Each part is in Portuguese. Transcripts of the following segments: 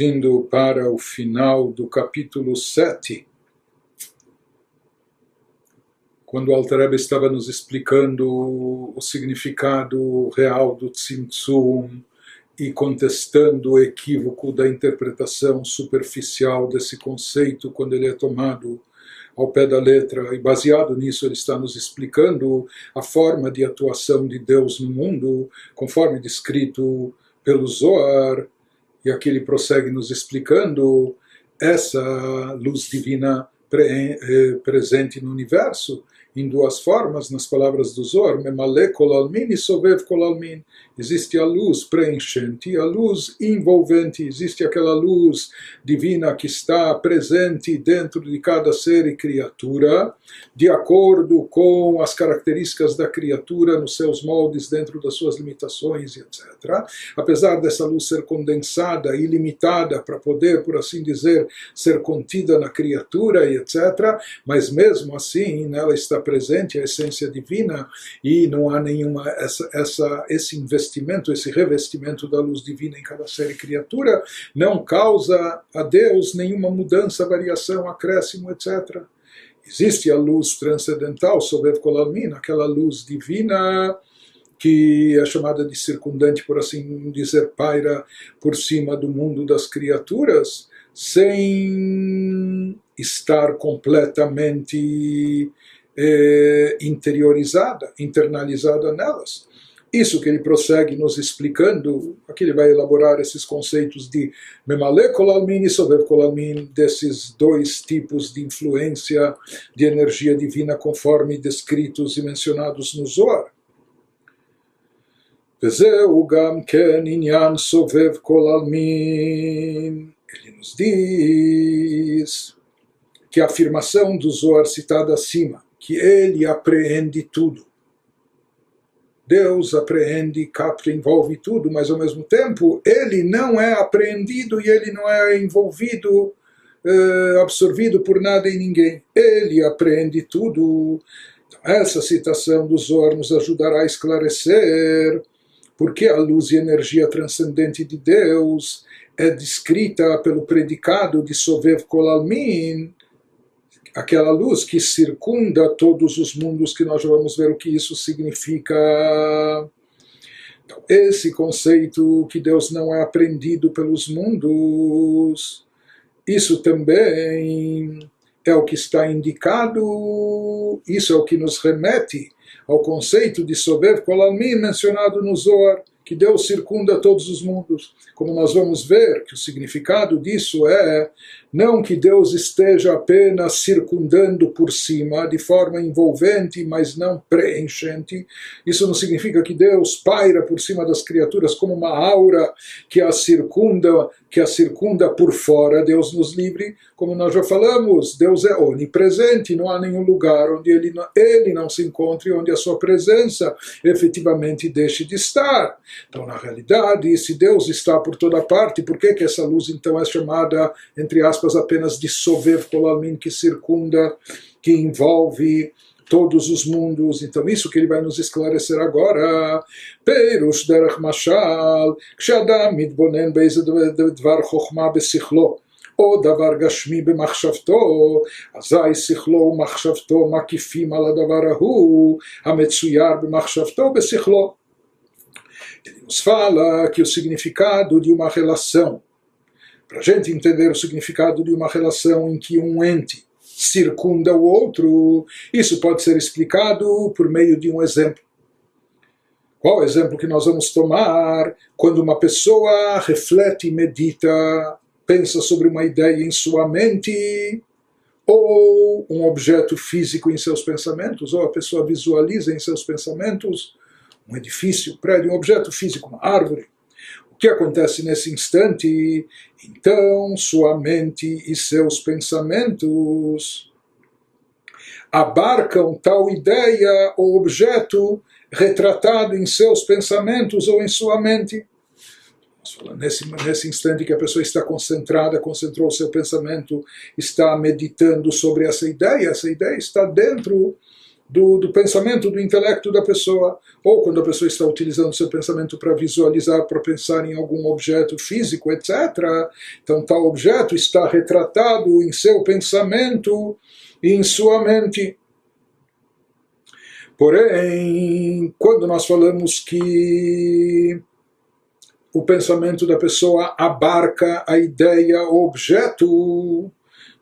indo para o final do capítulo 7, quando o Altareba estava nos explicando o significado real do Tzimtzum e contestando o equívoco da interpretação superficial desse conceito quando ele é tomado ao pé da letra, e baseado nisso ele está nos explicando a forma de atuação de Deus no mundo, conforme descrito pelo Zohar, e aqui ele prossegue nos explicando essa luz divina eh, presente no universo em duas formas, nas palavras do Zohar, Memale kolalmin e sovev kolalmin. Existe a luz preenchente, a luz envolvente, existe aquela luz divina que está presente dentro de cada ser e criatura, de acordo com as características da criatura, nos seus moldes, dentro das suas limitações, etc. Apesar dessa luz ser condensada e limitada para poder, por assim dizer, ser contida na criatura, etc., mas mesmo assim nela está presente a essência divina e não há nenhuma essa, essa, esse investimento, esse revestimento da luz divina em cada ser e criatura, não causa a Deus nenhuma mudança, variação, acréscimo, etc. Existe a luz transcendental, Sobev Kolalmin, aquela luz divina que é chamada de circundante, por assim dizer, paira por cima do mundo das criaturas, sem estar completamente eh, interiorizada, internalizada nelas. Isso que ele prossegue nos explicando, aqui ele vai elaborar esses conceitos de Memale Kolalmin e Sovev Kolalmin, desses dois tipos de influência de energia divina conforme descritos e mencionados no Zohar. וזהו גם כן עניין סובב כל עלמין. Ele nos diz que a afirmação do Zohar citada acima, que ele apreende tudo. Deus apreende, capta, envolve tudo, mas ao mesmo tempo ele não é apreendido e ele não é envolvido, eh, absorvido por nada e ninguém. Ele apreende tudo. Então, essa citação do Zohar nos ajudará a esclarecer porque a luz e energia transcendente de Deus é descrita pelo predicado de Sovev Kolalmin, aquela luz que circunda todos os mundos, que nós já vamos ver o que isso significa. Então, esse conceito que Deus não é aprendido pelos mundos, isso também é o que está indicado, isso é o que nos remete ao conceito de Sobev Kolalmin mencionado no Zohar, que Deus circunda todos os mundos. Como nós vamos ver, que o significado disso é não que Deus esteja apenas circundando por cima, de forma envolvente, mas não preenchente. Isso não significa que Deus paira por cima das criaturas como uma aura que a circunda, que a circunda por fora. Deus nos livre, como nós já falamos, Deus é onipresente, não há nenhum lugar onde ele não, ele não se encontre, onde a sua presença efetivamente deixe de estar. Então, na realidade, se Deus está por toda parte, por que, que essa luz então é chamada, entre aspas, apenas de Sovev Kolamin, que circunda, que envolve todos os mundos. Então, isso que ele vai nos esclarecer agora. Perush derech mashal, kshadam mitbonen beiz chokhmah besichlo. או דבר גשמי במחשבתו, אזי שכלו ומחשבתו מקיפים על הדבר ההוא המצויר במחשבתו בשכלו. Ele nos fala que o significado de uma relação para a gente entender o significado de uma relação em que um ente circunda o outro, isso pode ser explicado por meio de um exemplo. Qual o exemplo que nós vamos tomar quando uma pessoa reflete e medita, pensa sobre uma ideia em sua mente, ou um objeto físico em seus pensamentos, ou a pessoa visualiza em seus pensamentos um edifício, um prédio, um objeto físico, uma árvore que acontece nesse instante? Então, sua mente e seus pensamentos abarcam tal ideia ou objeto retratado em seus pensamentos ou em sua mente. Nesse, nesse instante que a pessoa está concentrada, concentrou seu pensamento, está meditando sobre essa ideia, essa ideia está dentro do, do pensamento, do intelecto da pessoa, ou quando a pessoa está utilizando seu pensamento para visualizar, para pensar em algum objeto físico, etc. Então, tal objeto está retratado em seu pensamento e em sua mente. Porém, quando nós falamos que o pensamento da pessoa abarca a ideia, o objeto,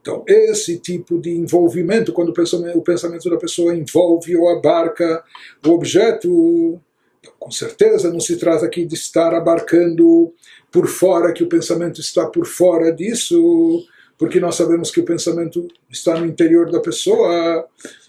então, esse tipo de envolvimento, quando o pensamento, da pessoa envolve ou abarca o objeto, então, com certeza não se trata aqui de estar abarcando por fora, que o pensamento está por fora disso, porque nós sabemos que o pensamento está no interior da pessoa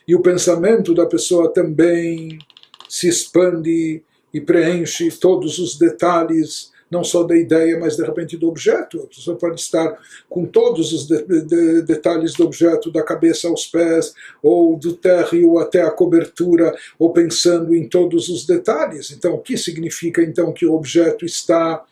e o pensamento da pessoa também se expande e preenche todos os detalhes não só da ideia, mas de repente do objeto. A pessoa pode estar com todos os de, de, detalhes do objeto, da cabeça aos pés, ou do térreo até a cobertura, ou pensando em todos os detalhes. Então, o que significa então que o objeto está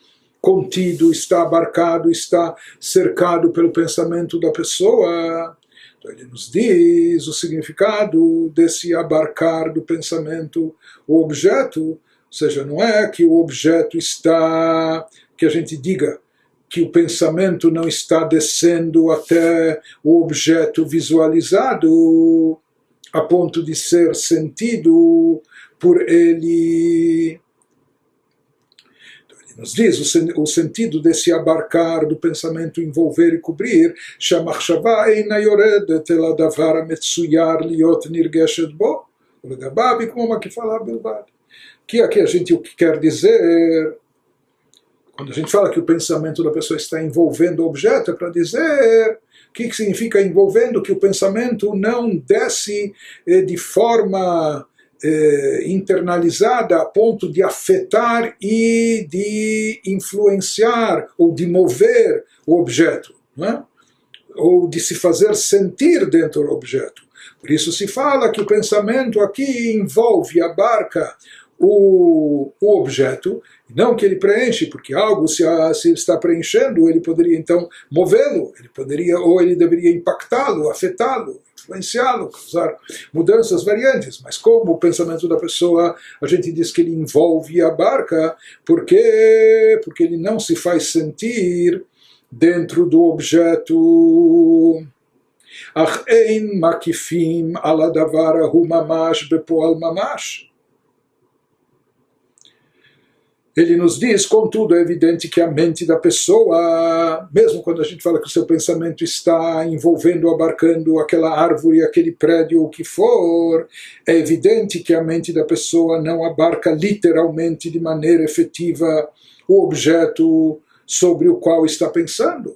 contido, está abarcado, está cercado pelo pensamento da pessoa? Então, ele nos diz o significado desse abarcar do pensamento o objeto ou seja, não é que o objeto está, que a gente diga que o pensamento não está descendo até o objeto visualizado a ponto de ser sentido por ele. Então, ele nos diz o, sentido desse abarcar do pensamento, envolver e cobrir, שהמחשבה אינה יורדת אל הדבר המצויר להיות נרגשת בו, ולגביו היא כמו מקיפה בלבד que aqui a gente o que quer dizer quando a gente fala que o pensamento da pessoa está envolvendo o objeto é para dizer o que, que significa envolvendo que o pensamento não desce eh, de forma eh, internalizada a ponto de afetar e de influenciar ou de mover o objeto, é? ou de se fazer sentir dentro do objeto. Por isso se fala que o pensamento aqui envolve, abarca o, o objeto, não que ele preenche, porque algo se, se está preenchendo, ele poderia então movê-lo, ele poderia ou ele deveria impactá-lo, afetá-lo, influenciá-lo, causar mudanças variantes. Mas como o pensamento da pessoa, a gente diz que ele envolve a barca, porque porque ele não se faz sentir dentro do objeto. אך אין מקיפים על הדבר ההוא ממש בפועל ממש. ele nos diz, contudo, é evidente que a mente da pessoa, mesmo quando a gente fala que o seu pensamento está envolvendo, abarcando aquela árvore, aquele prédio, o que for, é evidente que a mente da pessoa não abarca literalmente, de maneira efetiva, o objeto sobre o qual está pensando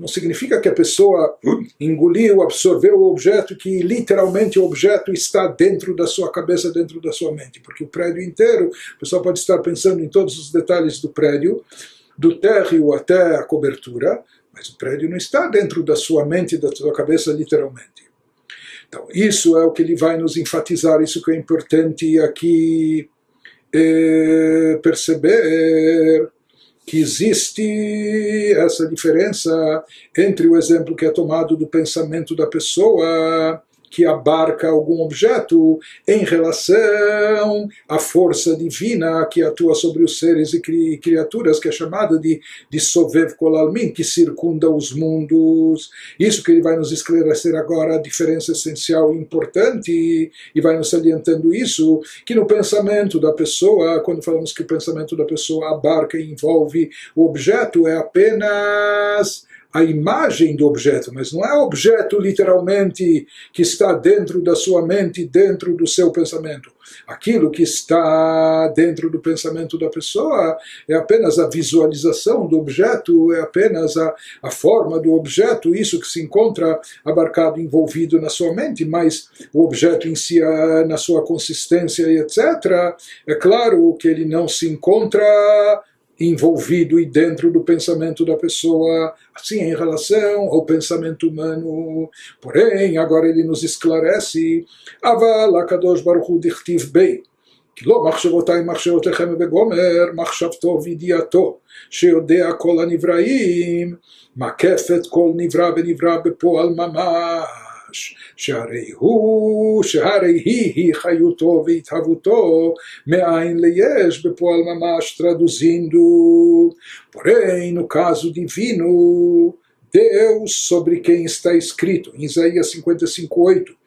não significa que a pessoa engoliu, absorveu o objeto, que literalmente o objeto está dentro da sua cabeça, dentro da sua mente. Porque o prédio inteiro, a pessoa pode estar pensando em todos os detalhes do prédio, do térreo até a cobertura, mas o prédio não está dentro da sua mente, da sua cabeça, literalmente. Então, isso é o que ele vai nos enfatizar, isso que é importante aqui é, perceber que existe essa diferença entre o exemplo que é tomado do pensamento da pessoa que abarca algum objeto em relação à força divina que atua sobre os seres e cri criaturas, que é chamada de, de Sovev Kolalmin, que circunda os mundos. Isso que ele vai nos esclarecer agora, a diferença essencial e importante, e vai nos salientando isso, que no pensamento da pessoa, quando falamos que o pensamento da pessoa abarca e envolve o objeto, é apenas a imagem do objeto, mas não é o objeto literalmente que está dentro da sua mente, dentro do seu pensamento. Aquilo que está dentro do pensamento da pessoa é apenas a visualização do objeto, é apenas a, a forma do objeto, isso que se encontra abarcado, envolvido na sua mente, mas o objeto em si, na sua consistência e etc., é claro que ele não se encontra envolvido e dentro do pensamento da pessoa, assim em relação ao pensamento humano. Porém, agora ele nos esclarece, Aval HaKadosh Baruch Hu dichtiv bei, כי לא מחשבותיי מחשבותיכם וגומר, מחשבתו וידיעתו, שיודע כל הנבראים, מקפת כל נברא ונברא בפועל ממש. שהרי הוא, שהרי היא היא חיותו והתהוותו מאין ליש בפועל ממש traduzindo porém no caso divino Deus sobre quem está escrito em Isaías 55:8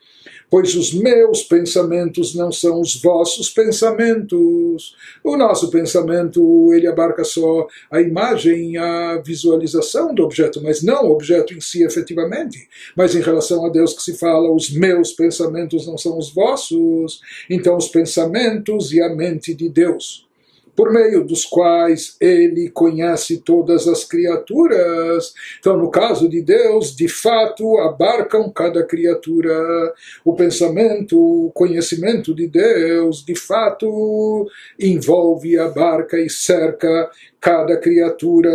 pois os meus pensamentos não são os vossos pensamentos. O nosso pensamento, ele abarca só a imagem, a visualização do objeto, mas não o objeto em si efetivamente. Mas em relação a Deus que se fala, os meus pensamentos não são os vossos. Então os pensamentos e a mente de Deus por meio dos quais ele conhece todas as criaturas. Então, no caso de Deus, de fato, abarcam cada criatura. O pensamento, o conhecimento de Deus, de fato, envolve, abarca e cerca cada criatura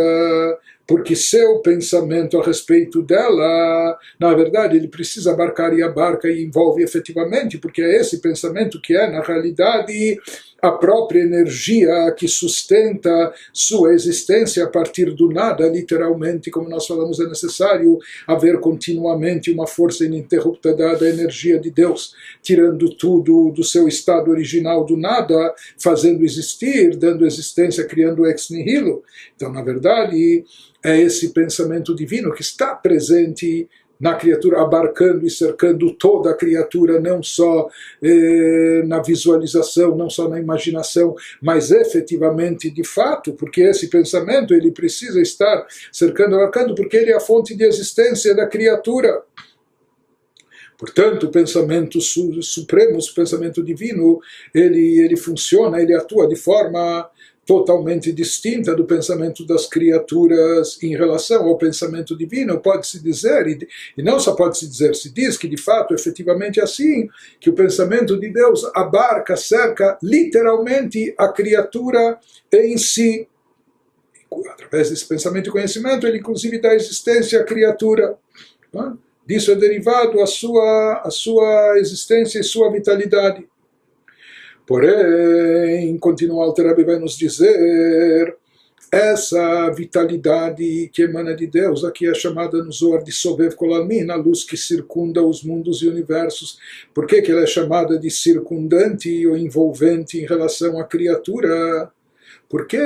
porque seu pensamento a respeito dela, na verdade, ele precisa abarcar e abarca e envolve efetivamente, porque é esse pensamento que é, na realidade, a própria energia que sustenta sua existência a partir do nada, literalmente, como nós falamos, é necessário haver continuamente uma força ininterrupta da energia de Deus, tirando tudo do seu estado original do nada, fazendo existir, dando existência, criando ex nihilo. Então, na verdade, é esse pensamento divino que está presente na criatura, abarcando e cercando toda a criatura, não só eh, na visualização, não só na imaginação, mas efetivamente de fato, porque esse pensamento ele precisa estar cercando, abarcando, porque ele é a fonte de existência da criatura. Portanto, o pensamento su supremo, o pensamento divino, ele, ele funciona, ele atua de forma totalmente distinta do pensamento das criaturas em relação ao pensamento divino, pode-se dizer, e, não só pode-se dizer, se diz que de fato, efetivamente é assim, que o pensamento de Deus abarca, cerca literalmente a criatura em si. Através desse pensamento e conhecimento, ele inclusive dá existência à criatura. Disso é derivado a sua, a sua existência e sua vitalidade. Porém, continua o Alterabi vai nos dizer, essa vitalidade que emana de Deus, aqui é chamada no Zohar de Sovev Kolalmin, a luz que circunda os mundos e universos. Por que, que ela é chamada de circundante ou envolvente em relação à criatura? Porque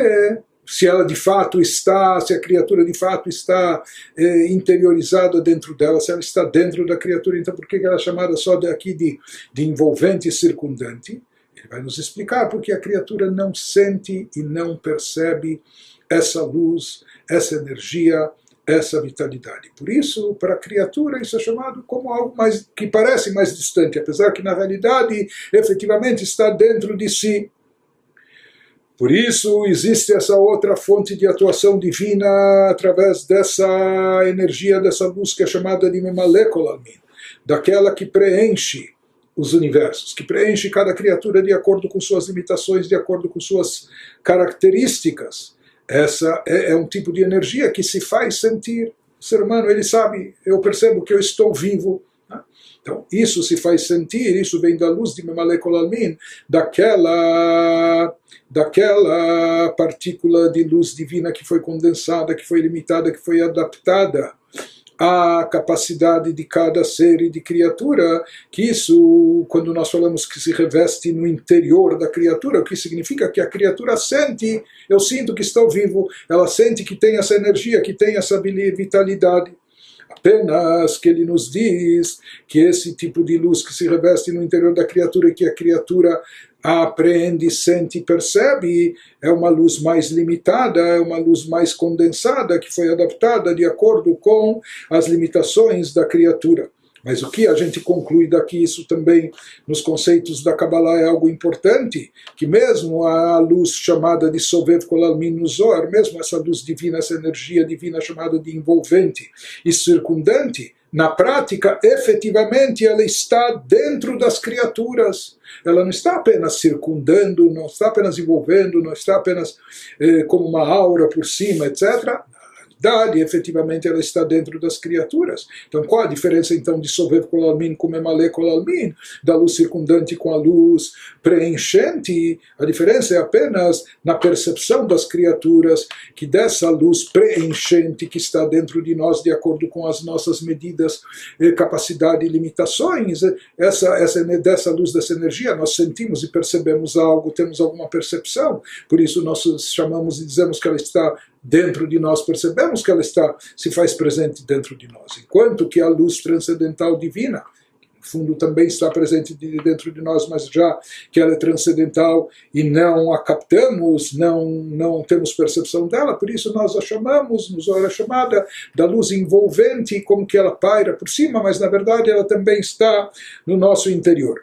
se ela de fato está, se a criatura de fato está eh, interiorizada dentro dela, se ela está dentro da criatura, então por que ela é chamada só daqui de, de envolvente e circundante? Ele vai nos explicar porque a criatura não sente e não percebe essa luz, essa energia, essa vitalidade. Por isso, para a criatura, isso é chamado como algo mais, que parece mais distante, apesar que na realidade efetivamente está dentro de si. Por isso existe essa outra fonte de atuação divina através dessa energia, dessa luz que é chamada de Memalekolalmin, daquela que preenche os universos, que preenche cada criatura de acordo com suas limitações, de acordo com suas características. Essa é, é um tipo de energia que se faz sentir. O ser humano, ele sabe, eu percebo que eu estou vivo. Né? Então, isso se faz sentir, isso vem da luz de Memalekolalmin, daquela, daquela partícula de luz divina que foi condensada, que foi limitada, que foi adaptada a capacidade de cada ser e de criatura, que isso, quando nós falamos que se reveste no interior da criatura, o que significa que a criatura sente, eu sinto que estou vivo, ela sente que tem essa energia, que tem essa vitalidade. Apenas que ele nos diz que esse tipo de luz que se reveste no interior da criatura e que a criatura apreende, sente e percebe, é uma luz mais limitada, é uma luz mais condensada, que foi adaptada de acordo com as limitações da criatura. Mas o que a gente conclui daqui, isso também nos conceitos da Kabbalah é algo importante, que mesmo a luz chamada de Sovev Kolalmin Zohar, mesmo essa luz divina, essa energia divina chamada de envolvente e circundante, na prática, efetivamente, ela está dentro das criaturas. Ela não está apenas circundando, não está apenas envolvendo, não está apenas eh, como uma aura por cima, etc verdade, efetivamente, ela está dentro das criaturas. Então, qual a diferença, então, de Sovev Kolalmin com Memale Kolalmin, da luz circundante com a luz preenchente? A diferença é apenas na percepção das criaturas que dessa luz preenchente que está dentro de nós, de acordo com as nossas medidas, eh, capacidade e limitações, eh, essa, essa, dessa luz, dessa energia, nós sentimos e percebemos algo, temos alguma percepção, por isso nós chamamos e dizemos que ela está dentro de nós, percebemos que ela está, se faz presente dentro de nós. Enquanto que a luz transcendental divina, no fundo também está presente dentro de nós, mas já que ela é transcendental e não a captamos, não, não temos percepção dela, por isso nós a chamamos, nos olha chamada da luz envolvente, como que ela paira por cima, mas na verdade ela também está no nosso interior.